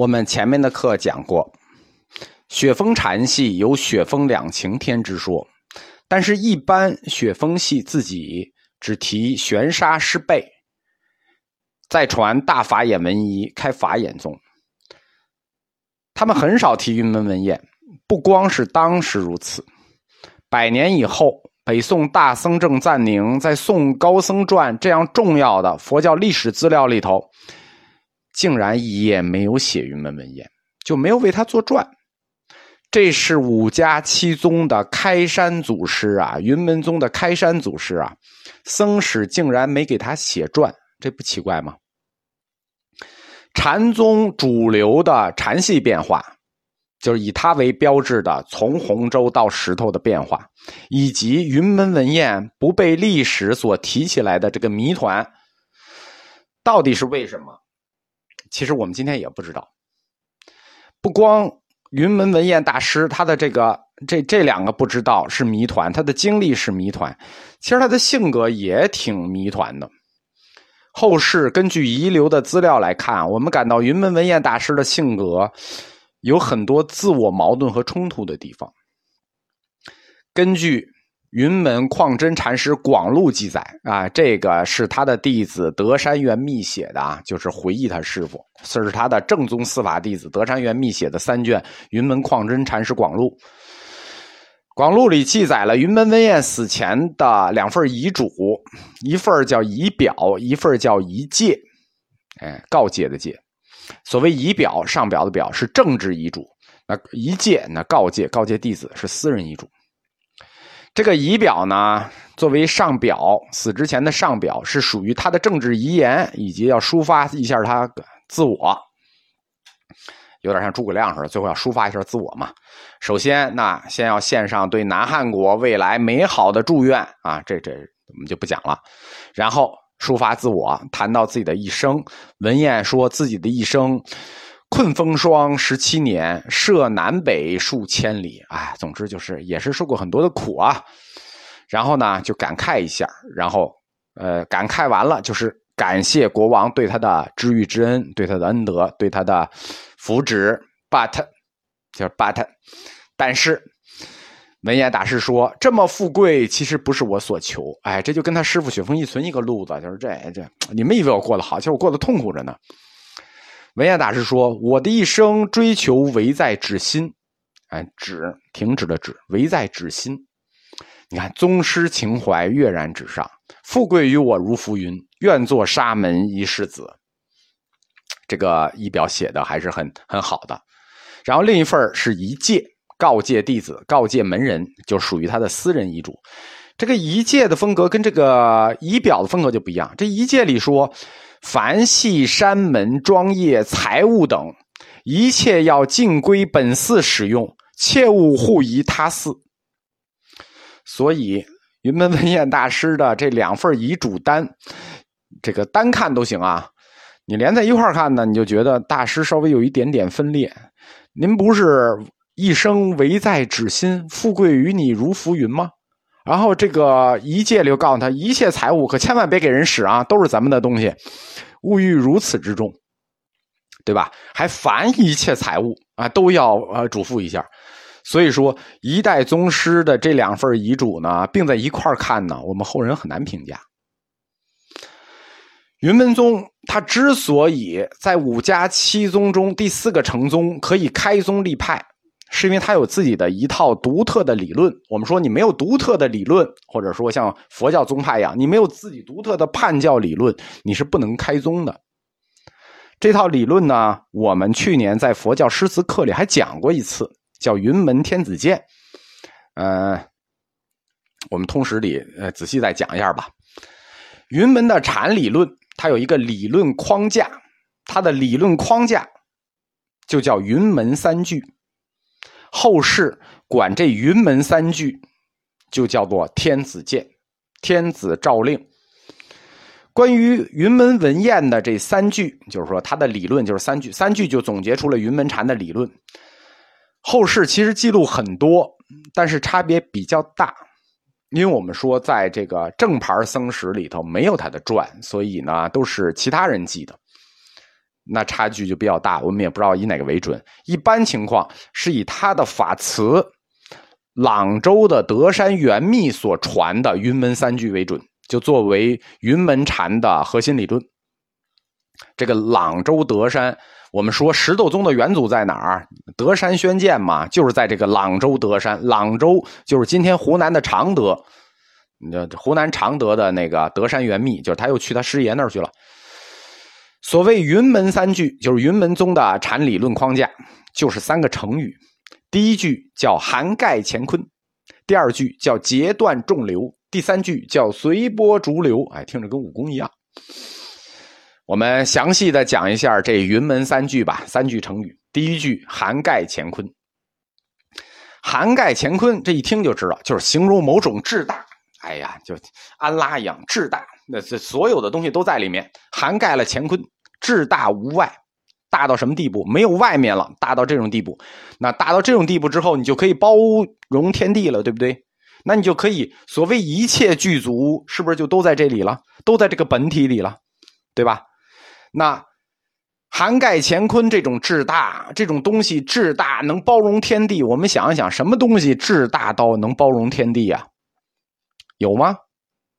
我们前面的课讲过，雪峰禅系有雪峰两晴天之说，但是，一般雪峰系自己只提玄沙师备，再传大法眼文仪开法眼宗，他们很少提云门文彦。不光是当时如此，百年以后，北宋大僧正赞宁在《宋高僧传》这样重要的佛教历史资料里头。竟然也没有写云门文彦，就没有为他作传。这是五家七宗的开山祖师啊，云门宗的开山祖师啊，僧史竟然没给他写传，这不奇怪吗？禅宗主流的禅系变化，就是以他为标志的从洪州到石头的变化，以及云门文彦不被历史所提起来的这个谜团，到底是为什么？其实我们今天也不知道，不光云门文彦大师他的这个这这两个不知道是谜团，他的经历是谜团，其实他的性格也挺谜团的。后世根据遗留的资料来看，我们感到云门文彦大师的性格有很多自我矛盾和冲突的地方。根据。云门旷真禅师广录记载啊，这个是他的弟子德山元密写的啊，就是回忆他师傅，这是他的正宗司法弟子德山元密写的三卷《云门旷真禅师广录》。广录里记载了云门文彦死前的两份遗嘱，一份叫遗表，一份叫遗戒，哎，告诫的诫。所谓遗表，上表的表是政治遗嘱，那遗戒，那告诫，告诫弟子是私人遗嘱。这个仪表呢，作为上表，死之前的上表是属于他的政治遗言，以及要抒发一下他自我，有点像诸葛亮似的，最后要抒发一下自我嘛。首先，那先要献上对南汉国未来美好的祝愿啊，这这我们就不讲了。然后抒发自我，谈到自己的一生，文彦说自己的一生。困风霜十七年，涉南北数千里，哎，总之就是也是受过很多的苦啊。然后呢，就感慨一下，然后呃，感慨完了就是感谢国王对他的知遇之恩，对他的恩德，对他的福祉。But 就是 But，但是文言大师说，这么富贵其实不是我所求。哎，这就跟他师傅雪峰一存一个路子，就是这这，你们以为我过得好，其实我过得痛苦着呢。文彦大师说：“我的一生追求唯在止心，哎，止停止的止，唯在止心。你看，宗师情怀跃然纸上，富贵于我如浮云，愿做沙门一世子。这个仪表写的还是很很好的。然后另一份是一戒，告诫弟子，告诫门人，就属于他的私人遗嘱。这个一戒的风格跟这个仪表的风格就不一样。这一戒里说。”凡系山门庄业财物等，一切要尽归本寺使用，切勿护移他寺。所以，云门文彦大师的这两份遗嘱单，这个单看都行啊。你连在一块看呢，你就觉得大师稍微有一点点分裂。您不是一生唯在纸心，富贵于你如浮云吗？然后这个一戒里告诉他，一切财物可千万别给人使啊，都是咱们的东西，物欲如此之重，对吧？还凡一切财物啊，都要呃嘱咐一下。所以说，一代宗师的这两份遗嘱呢，并在一块看呢，我们后人很难评价。云门宗他之所以在五家七宗中第四个成宗，可以开宗立派。是因为他有自己的一套独特的理论。我们说，你没有独特的理论，或者说像佛教宗派一样，你没有自己独特的判教理论，你是不能开宗的。这套理论呢，我们去年在佛教诗词课里还讲过一次，叫云门天子剑。呃，我们通史里呃仔细再讲一下吧。云门的禅理论，它有一个理论框架，它的理论框架就叫云门三句。后世管这云门三句，就叫做天子剑、天子诏令。关于云门文彦的这三句，就是说他的理论就是三句，三句就总结出了云门禅的理论。后世其实记录很多，但是差别比较大，因为我们说在这个正牌僧史里头没有他的传，所以呢都是其他人记的。那差距就比较大。我们也不知道以哪个为准。一般情况是以他的法词朗州的德山元密所传的云门三句为准，就作为云门禅的核心理论。这个朗州德山，我们说石头宗的元祖在哪儿？德山宣鉴嘛，就是在这个朗州德山。朗州就是今天湖南的常德，湖南常德的那个德山元密，就是他又去他师爷那儿去了。所谓云门三句，就是云门宗的禅理论框架，就是三个成语。第一句叫涵盖乾坤，第二句叫截断众流，第三句叫随波逐流。哎，听着跟武功一样。我们详细的讲一下这云门三句吧，三句成语。第一句涵盖乾坤，涵盖乾坤，这一听就知道，就是形容某种至大。哎呀，就安拉一样至大，那这所有的东西都在里面，涵盖了乾坤，至大无外。大到什么地步？没有外面了，大到这种地步。那大到这种地步之后，你就可以包容天地了，对不对？那你就可以所谓一切具足，是不是就都在这里了？都在这个本体里了，对吧？那涵盖乾坤这种至大，这种东西至大，能包容天地。我们想一想，什么东西至大到能包容天地呀？有吗？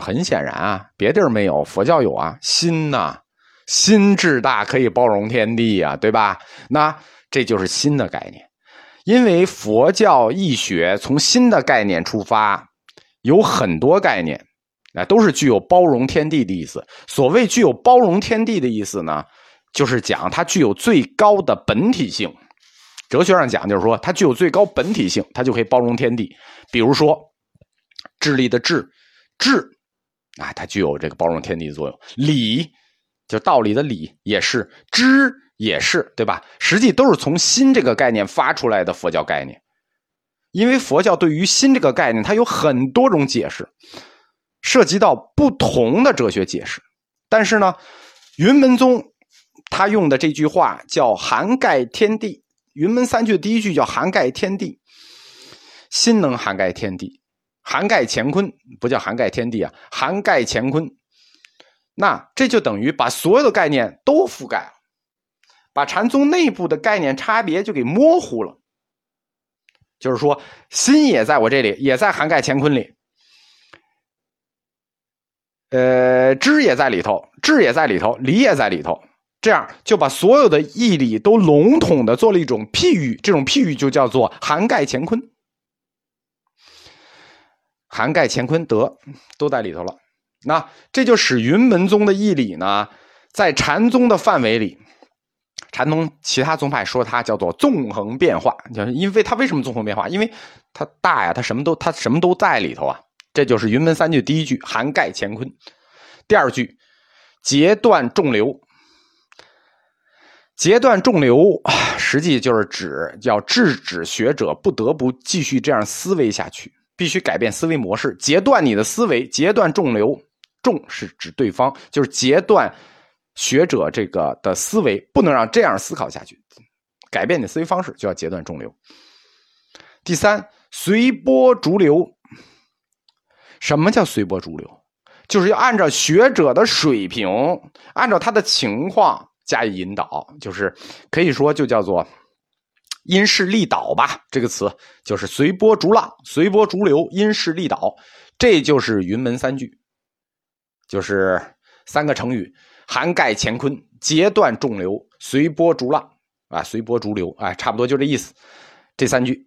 很显然啊，别地儿没有，佛教有啊。心呐，心至大，可以包容天地呀，对吧？那这就是心的概念。因为佛教义学从心的概念出发，有很多概念。那都是具有包容天地的意思。所谓具有包容天地的意思呢，就是讲它具有最高的本体性。哲学上讲，就是说它具有最高本体性，它就可以包容天地。比如说，智力的智，智，啊，它具有这个包容天地的作用。理，就道理的理，也是知，也是，对吧？实际都是从心这个概念发出来的佛教概念。因为佛教对于心这个概念，它有很多种解释。涉及到不同的哲学解释，但是呢，云门宗他用的这句话叫涵盖天地。云门三句第一句叫涵盖天地，心能涵盖天地，涵盖乾坤，不叫涵盖天地啊，涵盖乾坤。那这就等于把所有的概念都覆盖了，把禅宗内部的概念差别就给模糊了。就是说，心也在我这里，也在涵盖乾坤里。呃，知也在里头，智也在里头，理也在里头，这样就把所有的义理都笼统的做了一种譬喻，这种譬喻就叫做涵盖乾坤，涵盖乾坤德都在里头了。那这就使云门宗的义理呢，在禅宗的范围里，禅宗其他宗派说它叫做纵横变化，就因为它为什么纵横变化？因为它大呀，它什么都它什么都在里头啊。这就是云门三句第一句涵盖乾坤，第二句截断众流。截断众流，实际就是指要制止学者不得不继续这样思维下去，必须改变思维模式，截断你的思维，截断众流。众是指对方，就是截断学者这个的思维，不能让这样思考下去，改变你的思维方式，就要截断中流。第三，随波逐流。什么叫随波逐流？就是要按照学者的水平，按照他的情况加以引导，就是可以说就叫做因势利导吧。这个词就是随波逐浪、随波逐流、因势利导，这就是云门三句，就是三个成语：涵盖乾坤、截断众流、随波逐浪啊，随波逐流，哎，差不多就这意思。这三句。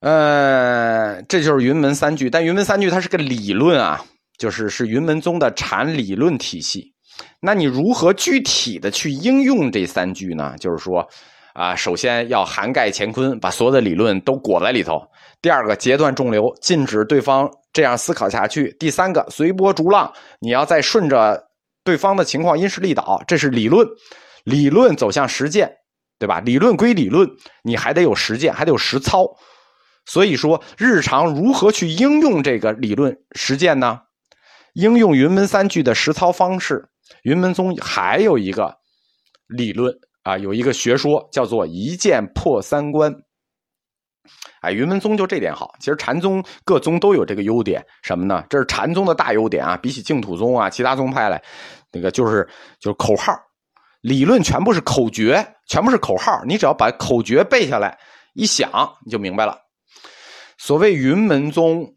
呃，这就是云门三句，但云门三句它是个理论啊，就是是云门宗的禅理论体系。那你如何具体的去应用这三句呢？就是说，啊，首先要涵盖乾坤，把所有的理论都裹在里头；第二个，截断众流，禁止对方这样思考下去；第三个，随波逐浪，你要再顺着对方的情况因势利导，这是理论。理论走向实践，对吧？理论归理论，你还得有实践，还得有实操。所以说，日常如何去应用这个理论实践呢？应用云门三句的实操方式，云门宗还有一个理论啊，有一个学说叫做一剑破三关。哎，云门宗就这点好。其实禅宗各宗都有这个优点，什么呢？这是禅宗的大优点啊，比起净土宗啊，其他宗派来，那个就是就是口号理论全部是口诀，全部是口号，你只要把口诀背下来，一想你就明白了。所谓云门宗，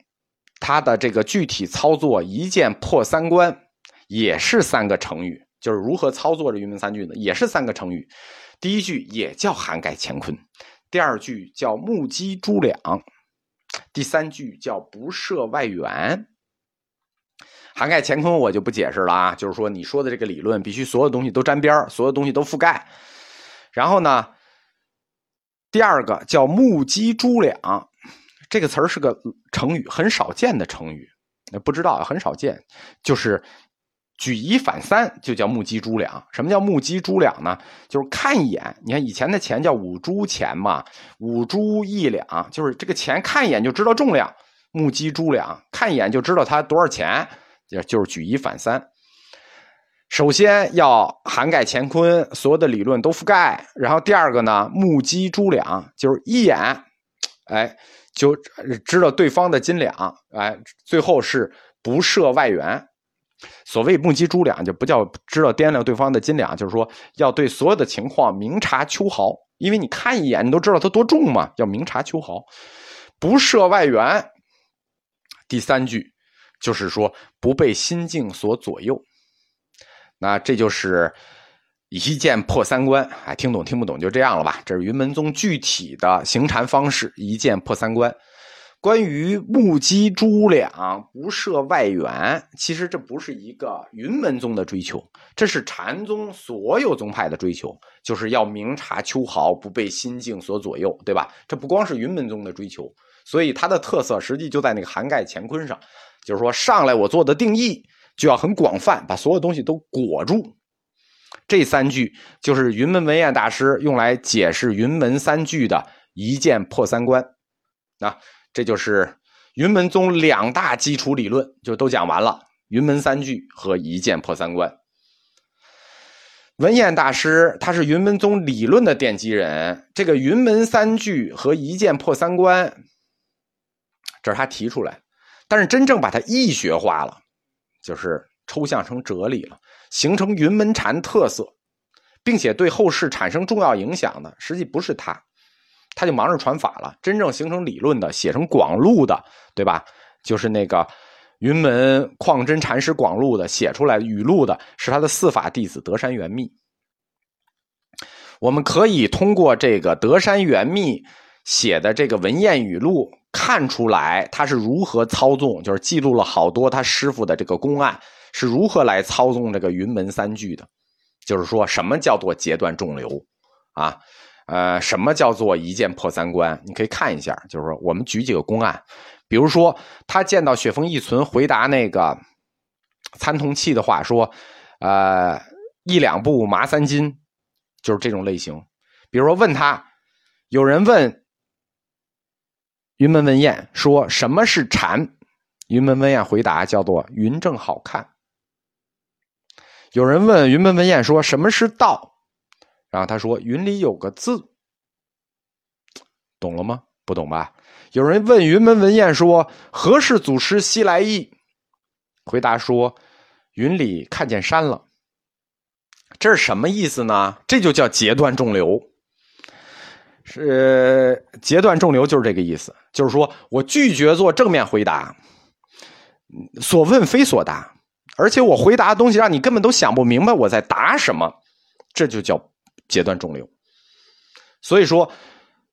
它的这个具体操作一剑破三关，也是三个成语，就是如何操作这云门三句呢？也是三个成语。第一句也叫涵盖乾坤，第二句叫目击诸两，第三句叫不涉外援。涵盖乾坤我就不解释了啊，就是说你说的这个理论必须所有东西都沾边所有东西都覆盖。然后呢，第二个叫目击诸两，这个词儿是个成语，很少见的成语，不知道很少见，就是举一反三，就叫目击诸两。什么叫目击诸两呢？就是看一眼，你看以前的钱叫五铢钱嘛，五铢一两，就是这个钱看一眼就知道重量。目击诸两，看一眼就知道它多少钱。也就是举一反三，首先要涵盖乾坤，所有的理论都覆盖。然后第二个呢，目击诸两，就是一眼，哎，就知道对方的斤两，哎，最后是不涉外援。所谓目击诸两，就不叫知道掂量对方的斤两，就是说要对所有的情况明察秋毫，因为你看一眼，你都知道它多重嘛，要明察秋毫，不涉外援。第三句。就是说不被心境所左右，那这就是一剑破三关。哎，听懂听不懂就这样了吧。这是云门宗具体的行禅方式，一剑破三关。关于目击诸两不涉外援，其实这不是一个云门宗的追求，这是禅宗所有宗派的追求，就是要明察秋毫，不被心境所左右，对吧？这不光是云门宗的追求，所以它的特色实际就在那个涵盖乾坤上。就是说，上来我做的定义就要很广泛，把所有东西都裹住。这三句就是云门文彦大师用来解释云门三句的一剑破三关。啊这就是云门宗两大基础理论，就都讲完了：云门三句和一剑破三关。文彦大师他是云门宗理论的奠基人，这个云门三句和一剑破三关，这是他提出来。但是真正把它易学化了，就是抽象成哲理了，形成云门禅特色，并且对后世产生重要影响的，实际不是他，他就忙着传法了。真正形成理论的，写成广录的，对吧？就是那个云门旷真禅师广录的，写出来语录的，是他的四法弟子德山元密。我们可以通过这个德山元密写的这个文彦语录。看出来他是如何操纵，就是记录了好多他师傅的这个公案，是如何来操纵这个云门三句的。就是说什么叫做截断众流啊？呃，什么叫做一剑破三关？你可以看一下，就是说我们举几个公案，比如说他见到雪峰一存回答那个参同契的话，说呃一两步麻三斤，就是这种类型。比如说问他，有人问。云门文彦说：“什么是禅？”云门文彦回答：“叫做云正好看。”有人问云门文彦说：“什么是道？”然后他说：“云里有个字。”懂了吗？不懂吧？有人问云门文彦说：“何事祖师西来意？”回答说：“云里看见山了。”这是什么意思呢？这就叫截断众流。是截断众流，就是这个意思。就是说我拒绝做正面回答，所问非所答，而且我回答的东西让你根本都想不明白我在答什么，这就叫截断众流。所以说，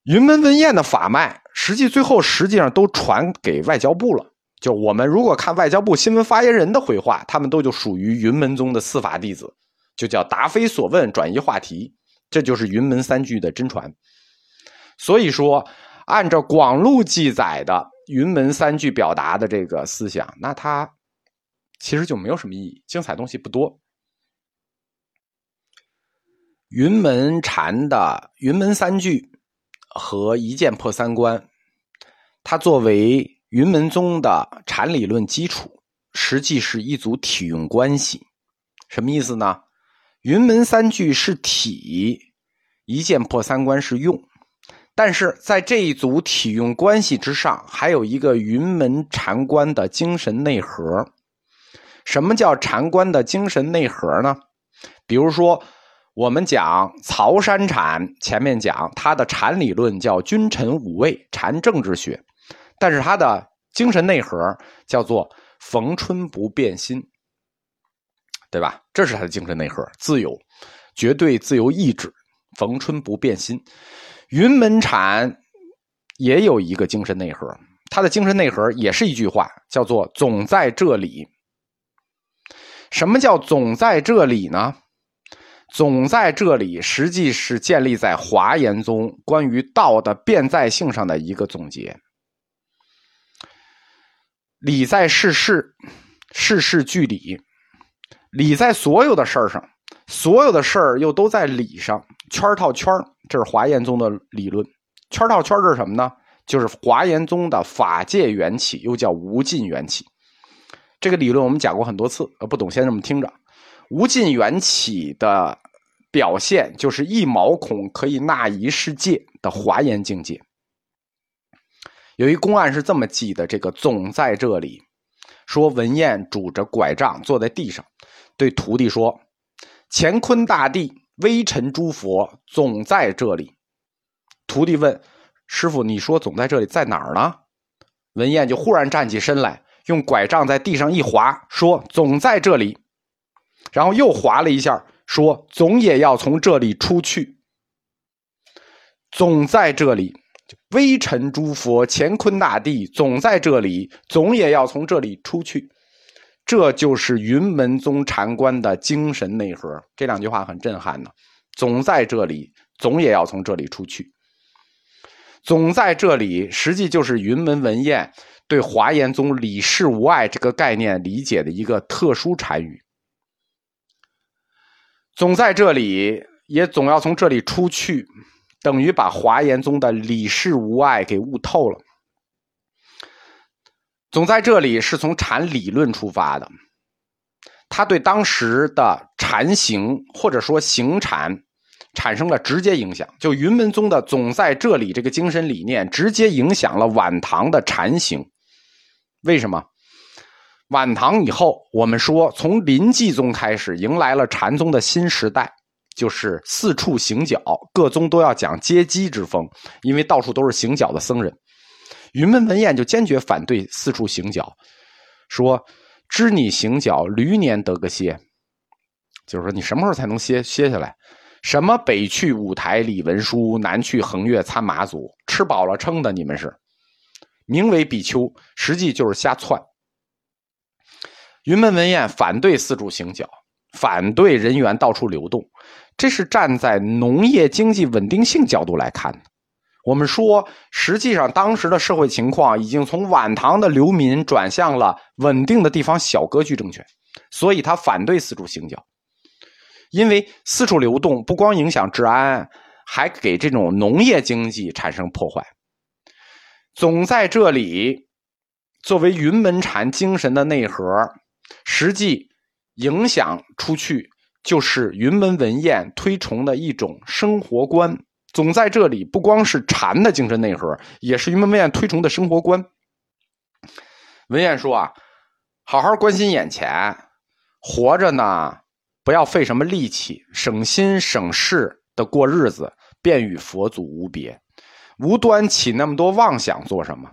云门文彦的法脉，实际最后实际上都传给外交部了。就我们如果看外交部新闻发言人的回话，他们都就属于云门宗的四法弟子，就叫答非所问，转移话题，这就是云门三句的真传。所以说，按照广录记载的云门三句表达的这个思想，那它其实就没有什么意义，精彩东西不多。云门禅的云门三句和一剑破三关，它作为云门宗的禅理论基础，实际是一组体用关系。什么意思呢？云门三句是体，一剑破三关是用。但是在这一组体用关系之上，还有一个云门禅观的精神内核。什么叫禅观的精神内核呢？比如说，我们讲曹山禅，前面讲他的禅理论叫君臣五位禅政治学，但是他的精神内核叫做逢春不变心，对吧？这是他的精神内核，自由，绝对自由意志，逢春不变心。云门禅也有一个精神内核，他的精神内核也是一句话，叫做总在这里。什么叫总在这里呢？总在这里，实际是建立在华严宗关于道的变在性上的一个总结。理在事事，事事俱理，理在所有的事儿上，所有的事儿又都在理上，圈套圈这是华严宗的理论。圈套圈是什么呢？就是华严宗的法界缘起，又叫无尽缘起。这个理论我们讲过很多次，呃，不懂先这么听着。无尽缘起的表现，就是一毛孔可以纳一世界的华严境界。有一公案是这么记的：这个总在这里，说文彦拄着拐杖坐在地上，对徒弟说：“乾坤大地、微尘诸佛总在这里。”徒弟问：“师傅，你说总在这里，在哪儿呢？”文彦就忽然站起身来。用拐杖在地上一划，说：“总在这里。”然后又划了一下，说：“总也要从这里出去。”总在这里，微尘诸佛、乾坤大地，总在这里，总也要从这里出去。这就是云门宗禅观的精神内核。这两句话很震撼的。总在这里，总也要从这里出去。总在这里，实际就是云门文彦。对华严宗“理事无碍”这个概念理解的一个特殊禅语，总在这里，也总要从这里出去，等于把华严宗的“理事无碍”给悟透了。总在这里是从禅理论出发的，他对当时的禅行或者说行禅产生了直接影响。就云门宗的“总在这里”这个精神理念，直接影响了晚唐的禅行。为什么？晚唐以后，我们说从临济宗开始，迎来了禅宗的新时代，就是四处行脚，各宗都要讲接机之风，因为到处都是行脚的僧人。云门文彦就坚决反对四处行脚，说：“知你行脚，驴年得个歇。”就是说，你什么时候才能歇歇下来？什么北去五台理文书，南去横越参马祖，吃饱了撑的，你们是？名为比丘，实际就是瞎窜。云门文彦反对四处行脚，反对人员到处流动，这是站在农业经济稳定性角度来看的。我们说，实际上当时的社会情况已经从晚唐的流民转向了稳定的地方小割据政权，所以他反对四处行脚，因为四处流动不光影响治安，还给这种农业经济产生破坏。总在这里，作为云门禅精神的内核，实际影响出去就是云门文彦推崇的一种生活观。总在这里，不光是禅的精神内核，也是云门文彦推崇的生活观。文彦说啊，好好关心眼前，活着呢，不要费什么力气，省心省事的过日子，便与佛祖无别。无端起那么多妄想做什么？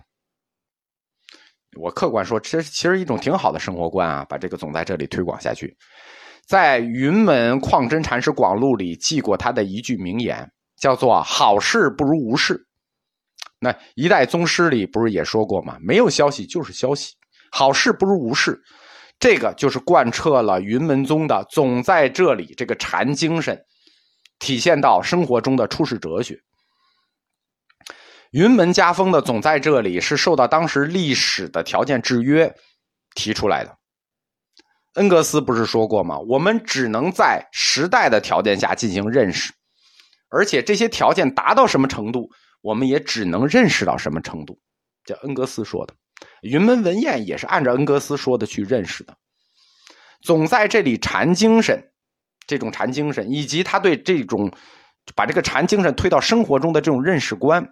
我客观说，这其实一种挺好的生活观啊，把这个总在这里推广下去。在云门旷真禅师广录里记过他的一句名言，叫做“好事不如无事”。那一代宗师里不是也说过吗？没有消息就是消息，好事不如无事。这个就是贯彻了云门宗的“总在这里”这个禅精神，体现到生活中的处世哲学。云门家风的总在这里是受到当时历史的条件制约提出来的。恩格斯不是说过吗？我们只能在时代的条件下进行认识，而且这些条件达到什么程度，我们也只能认识到什么程度。这恩格斯说的。云门文彦也是按照恩格斯说的去认识的。总在这里禅精神，这种禅精神，以及他对这种把这个禅精神推到生活中的这种认识观。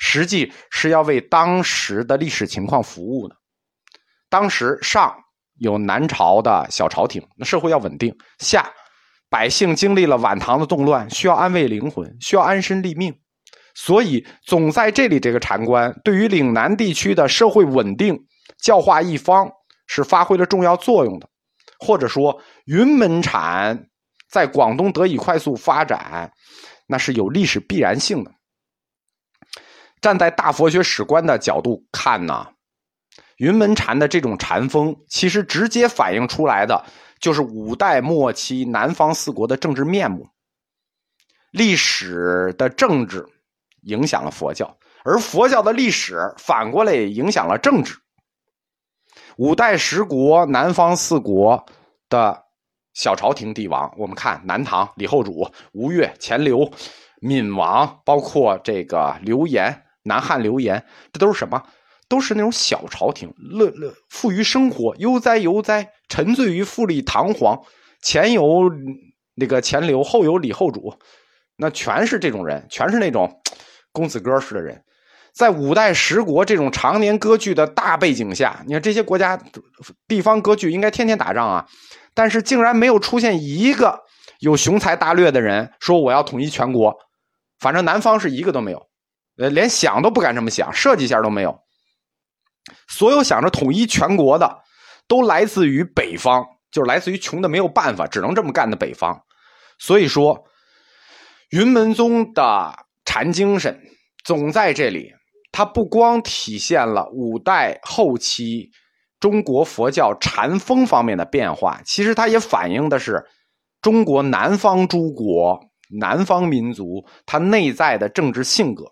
实际是要为当时的历史情况服务的。当时上有南朝的小朝廷，那社会要稳定；下百姓经历了晚唐的动乱，需要安慰灵魂，需要安身立命，所以总在这里这个禅官对于岭南地区的社会稳定、教化一方是发挥了重要作用的。或者说，云门禅在广东得以快速发展，那是有历史必然性的。站在大佛学史观的角度看呢，云门禅的这种禅风，其实直接反映出来的就是五代末期南方四国的政治面目。历史的政治影响了佛教，而佛教的历史反过来也影响了政治。五代十国南方四国的小朝廷帝王，我们看南唐李后主、吴越、钱刘、闵王，包括这个刘岩。南汉流言，这都是什么？都是那种小朝廷，乐乐富于生活，悠哉悠哉，沉醉于富丽堂皇。前有那个钱刘，后有李后主，那全是这种人，全是那种公子哥式的人。在五代十国这种常年割据的大背景下，你看这些国家地方割据，应该天天打仗啊，但是竟然没有出现一个有雄才大略的人说我要统一全国。反正南方是一个都没有。呃，连想都不敢这么想，设计一下都没有。所有想着统一全国的，都来自于北方，就是来自于穷的没有办法，只能这么干的北方。所以说，云门宗的禅精神总在这里。它不光体现了五代后期中国佛教禅风方面的变化，其实它也反映的是中国南方诸国、南方民族它内在的政治性格。